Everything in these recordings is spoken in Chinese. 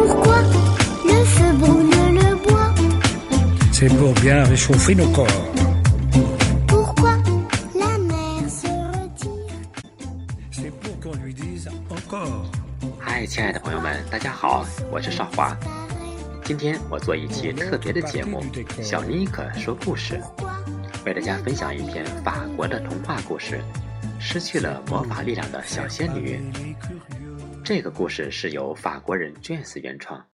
Pourquoi le feu brûle le bois C'est pour bien réchauffer nos corps. Pourquoi la mer se retire C'est pour qu'on lui dise encore. 嗨，亲爱的朋友们，大家好，我是少华。今天我做一期特别的节目《小妮可说故事》，为大家分享一篇法国的童话故事——失去了魔法力量的小仙女。这个故事是由法国人 James 原创，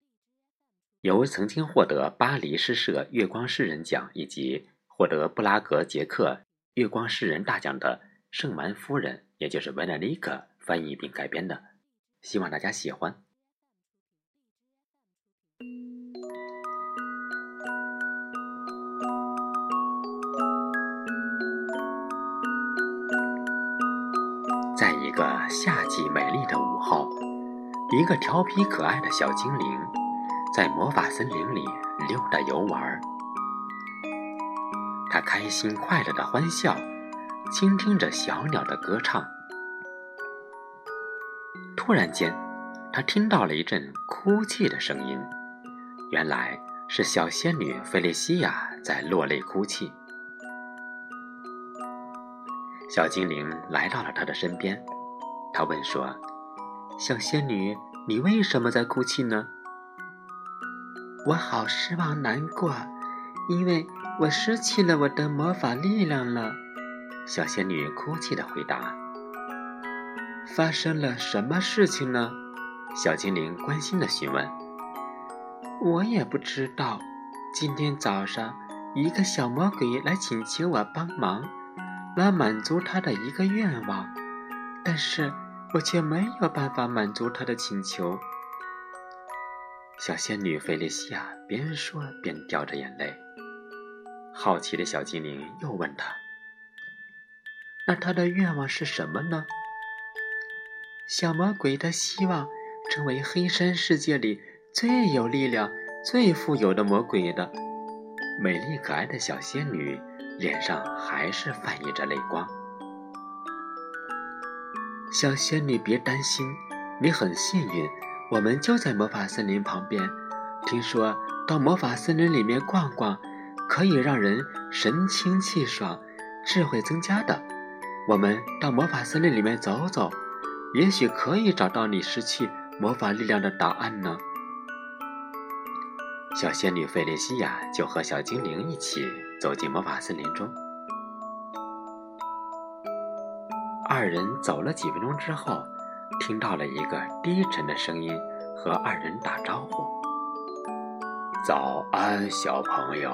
由曾经获得巴黎诗社月光诗人奖以及获得布拉格捷克月光诗人大奖的圣蛮夫人，也就是维纳利克翻译并改编的，希望大家喜欢。在一个夏季美丽的午后，一个调皮可爱的小精灵在魔法森林里溜达游玩儿。他开心快乐的欢笑，倾听着小鸟的歌唱。突然间，他听到了一阵哭泣的声音，原来是小仙女菲利西亚在落泪哭泣。小精灵来到了他的身边，他问说：“小仙女，你为什么在哭泣呢？”“我好失望难过，因为我失去了我的魔法力量了。”小仙女哭泣的回答。“发生了什么事情呢？”小精灵关心的询问。“我也不知道。今天早上，一个小魔鬼来请求我帮忙。”来满足他的一个愿望，但是我却没有办法满足他的请求。小仙女菲利西亚边说边掉着眼泪。好奇的小精灵又问她：“那他的愿望是什么呢？”小魔鬼他希望成为黑山世界里最有力量、最富有的魔鬼的。美丽可爱的小仙女。脸上还是泛溢着泪光。小仙女，别担心，你很幸运，我们就在魔法森林旁边。听说到魔法森林里面逛逛，可以让人神清气爽，智慧增加的。我们到魔法森林里面走走，也许可以找到你失去魔法力量的答案呢。小仙女费利西亚就和小精灵一起走进魔法森林中。二人走了几分钟之后，听到了一个低沉的声音和二人打招呼：“早安，小朋友。”“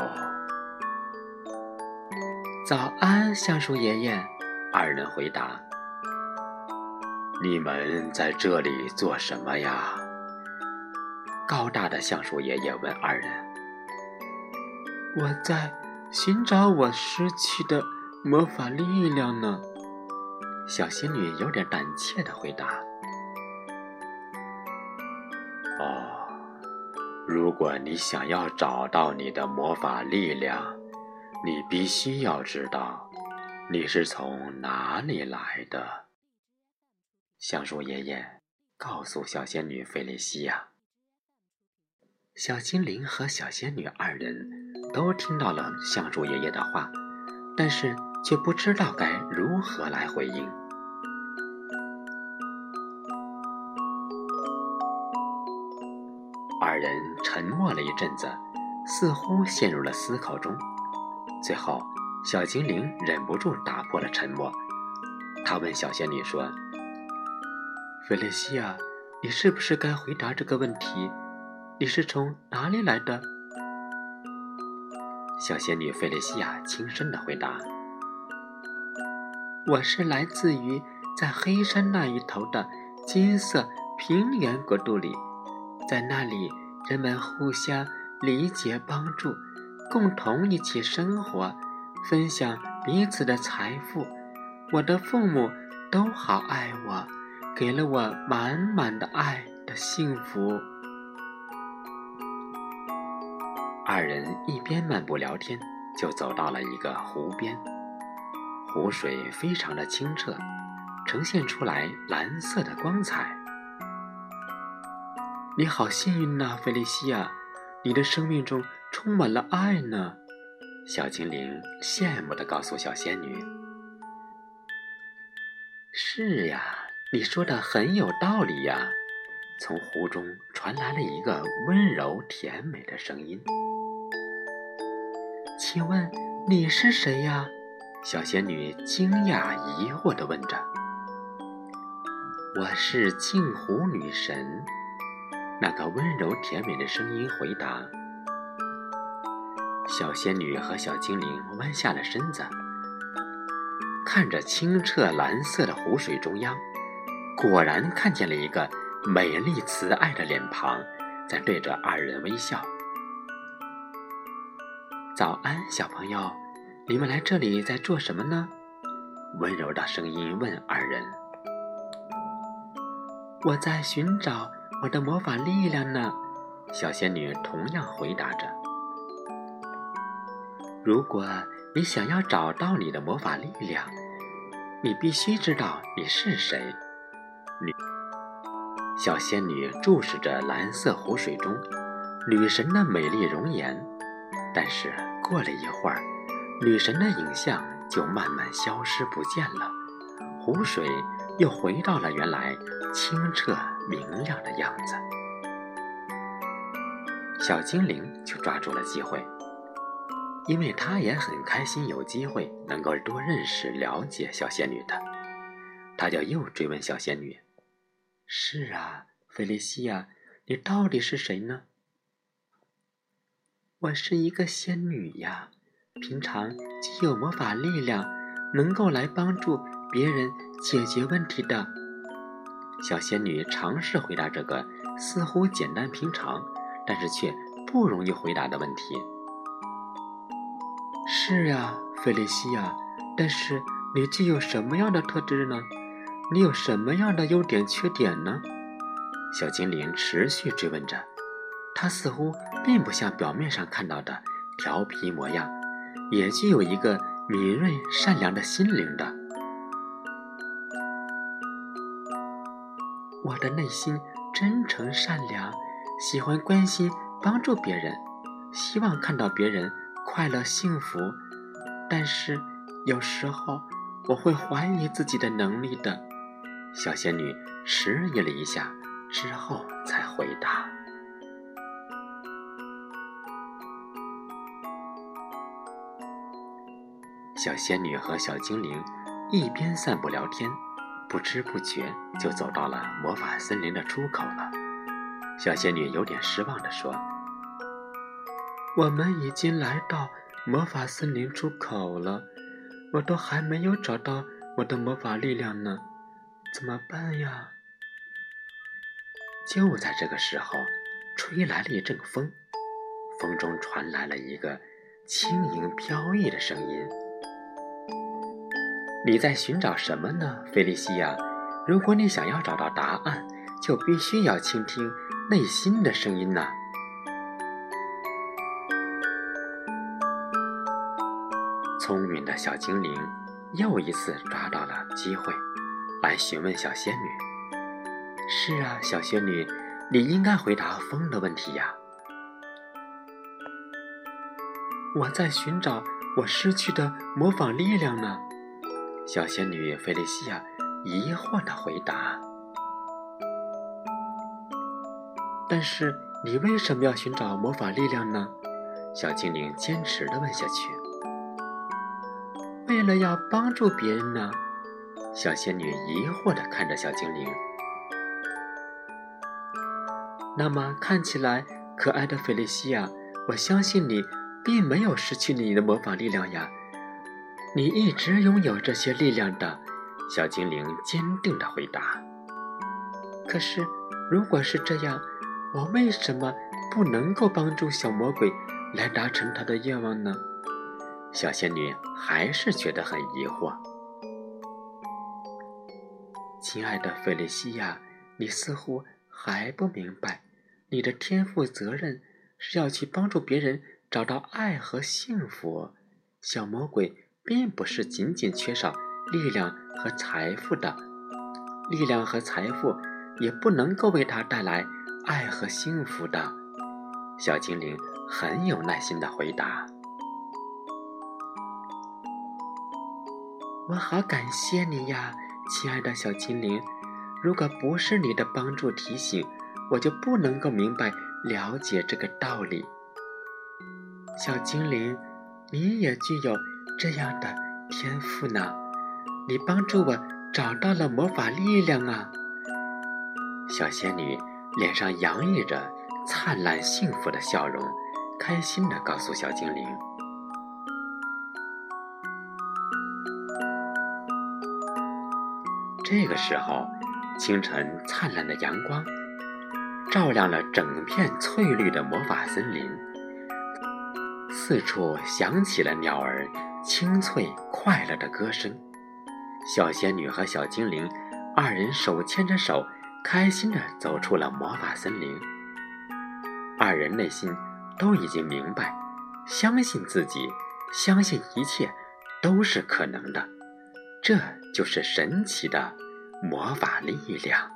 早安，橡树爷爷。”二人回答。“你们在这里做什么呀？”高大的橡树爷爷问二人：“我在寻找我失去的魔法力量呢。”小仙女有点胆怯的回答：“哦，如果你想要找到你的魔法力量，你必须要知道你是从哪里来的。”橡树爷爷告诉小仙女菲利西亚。小精灵和小仙女二人都听到了橡树爷爷的话，但是却不知道该如何来回应。二人沉默了一阵子，似乎陷入了思考中。最后，小精灵忍不住打破了沉默，他问小仙女说：“菲利西亚，你是不是该回答这个问题？”你是从哪里来的？小仙女菲利西亚轻声的回答：“我是来自于在黑山那一头的金色平原国度里，在那里人们互相理解、帮助，共同一起生活，分享彼此的财富。我的父母都好爱我，给了我满满的爱的幸福。”二人一边漫步聊天，就走到了一个湖边。湖水非常的清澈，呈现出来蓝色的光彩。你好幸运呐，菲利西亚，你的生命中充满了爱呢。”小精灵羡慕地告诉小仙女：“是呀，你说的很有道理呀。”从湖中传来了一个温柔甜美的声音：“请问你是谁呀？”小仙女惊讶疑惑地问着。“我是镜湖女神。”那个温柔甜美的声音回答。小仙女和小精灵弯下了身子，看着清澈蓝色的湖水中央，果然看见了一个美丽慈爱的脸庞，在对着二人微笑。早安，小朋友，你们来这里在做什么呢？温柔的声音问二人。我在寻找我的魔法力量呢。小仙女同样回答着。如果你想要找到你的魔法力量，你必须知道你是谁。女小仙女注视着蓝色湖水中女神的美丽容颜，但是过了一会儿，女神的影像就慢慢消失不见了，湖水又回到了原来清澈明亮的样子。小精灵就抓住了机会。因为他也很开心有机会能够多认识、了解小仙女的，他就又追问小仙女：“是啊，菲利西亚，你到底是谁呢？”“我是一个仙女呀，平常既有魔法力量，能够来帮助别人解决问题的。”小仙女尝试回答这个似乎简单平常，但是却不容易回答的问题。是啊，菲利西亚，但是你具有什么样的特质呢？你有什么样的优点、缺点呢？小精灵持续追问着。他似乎并不像表面上看到的调皮模样，也具有一个敏锐、善良的心灵的。我的内心真诚善良，喜欢关心、帮助别人，希望看到别人。快乐幸福，但是有时候我会怀疑自己的能力的。小仙女迟疑了一下，之后才回答。小仙女和小精灵一边散步聊天，不知不觉就走到了魔法森林的出口了。小仙女有点失望地说。我们已经来到魔法森林出口了，我都还没有找到我的魔法力量呢，怎么办呀？就在这个时候，吹来了一阵风，风中传来了一个轻盈飘逸的声音：“你在寻找什么呢，菲利西亚？如果你想要找到答案，就必须要倾听内心的声音呢。”聪明的小精灵又一次抓到了机会，来询问小仙女：“是啊，小仙女，你应该回答风的问题呀。”我在寻找我失去的魔法力量呢。小仙女菲利西亚疑惑的回答：“但是你为什么要寻找魔法力量呢？”小精灵坚持的问下去。为了要帮助别人呢，小仙女疑惑地看着小精灵。那么看起来可爱的菲利西亚，我相信你并没有失去你的魔法力量呀，你一直拥有这些力量的。小精灵坚定地回答。可是，如果是这样，我为什么不能够帮助小魔鬼来达成他的愿望呢？小仙女还是觉得很疑惑。亲爱的费利西亚，你似乎还不明白，你的天赋责任是要去帮助别人找到爱和幸福。小魔鬼并不是仅仅缺少力量和财富的，力量和财富也不能够为他带来爱和幸福的。小精灵很有耐心的回答：“我好感谢你呀，亲爱的小精灵。如果不是你的帮助提醒，我就不能够明白了解这个道理。小精灵，你也具有这样的天赋呢。你帮助我找到了魔法力量啊！”小仙女脸上洋溢着。灿烂幸福的笑容，开心的告诉小精灵。这个时候，清晨灿烂的阳光照亮了整片翠绿的魔法森林，四处响起了鸟儿清脆快乐的歌声。小仙女和小精灵二人手牵着手，开心的走出了魔法森林。二人内心都已经明白，相信自己，相信一切都是可能的，这就是神奇的魔法力量。